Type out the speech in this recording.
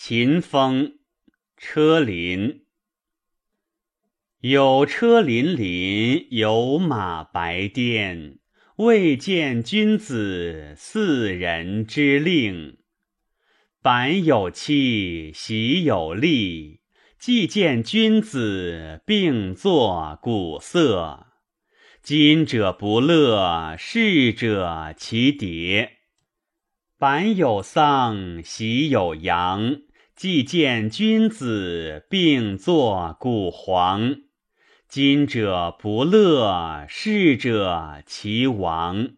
秦风，车林。有车辚辚，有马白颠。未见君子，四人之令。板有戚，席有吏。既见君子，并作鼓瑟。今者不乐，逝者其迭。板有丧，席有扬。既见君子，并作古黄。今者不乐，逝者其亡。